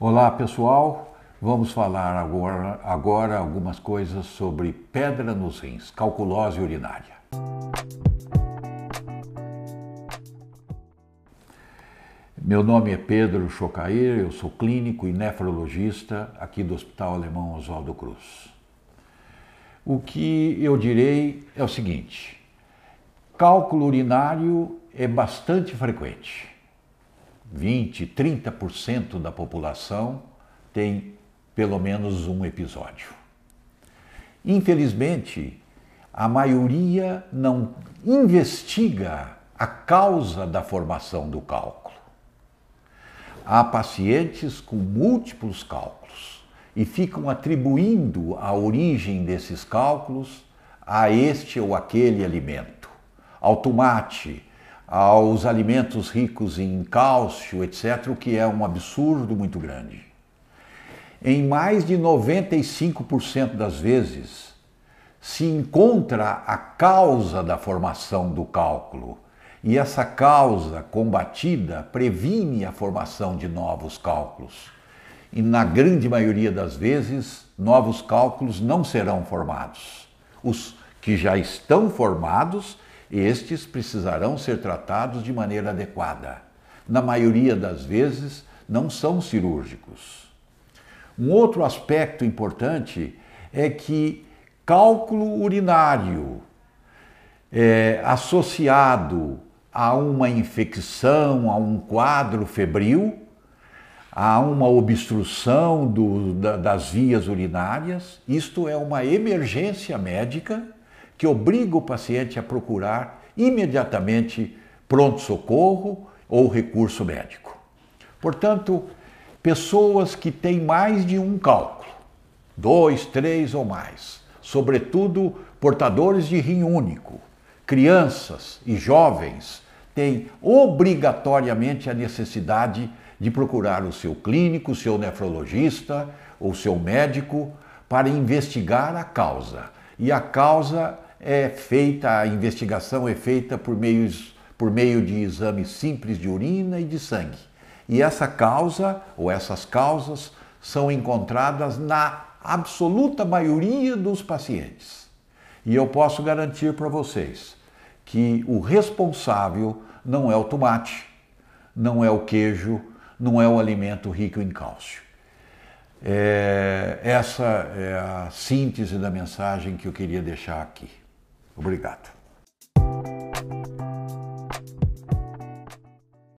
Olá pessoal, vamos falar agora, agora algumas coisas sobre pedra nos rins, calculose urinária. Meu nome é Pedro Chocair, eu sou clínico e nefrologista aqui do Hospital Alemão Oswaldo Cruz. O que eu direi é o seguinte: cálculo urinário é bastante frequente 20, 30% da população tem pelo menos um episódio. Infelizmente, a maioria não investiga a causa da formação do cálculo. Há pacientes com múltiplos cálculos e ficam atribuindo a origem desses cálculos a este ou aquele alimento, ao tomate, aos alimentos ricos em cálcio, etc., o que é um absurdo muito grande. Em mais de 95% das vezes, se encontra a causa da formação do cálculo, e essa causa combatida previne a formação de novos cálculos. E na grande maioria das vezes, novos cálculos não serão formados. Os que já estão formados estes precisarão ser tratados de maneira adequada. Na maioria das vezes, não são cirúrgicos. Um outro aspecto importante é que cálculo urinário é, associado a uma infecção, a um quadro febril, a uma obstrução do, da, das vias urinárias, isto é uma emergência médica que obriga o paciente a procurar imediatamente pronto-socorro ou recurso médico. Portanto, pessoas que têm mais de um cálculo, dois, três ou mais, sobretudo portadores de rim único, crianças e jovens, têm obrigatoriamente a necessidade de procurar o seu clínico, o seu nefrologista ou seu médico para investigar a causa. E a causa é feita, a investigação é feita por, meios, por meio de exames simples de urina e de sangue. E essa causa, ou essas causas, são encontradas na absoluta maioria dos pacientes. E eu posso garantir para vocês que o responsável não é o tomate, não é o queijo, não é o alimento rico em cálcio. É, essa é a síntese da mensagem que eu queria deixar aqui. Obrigado.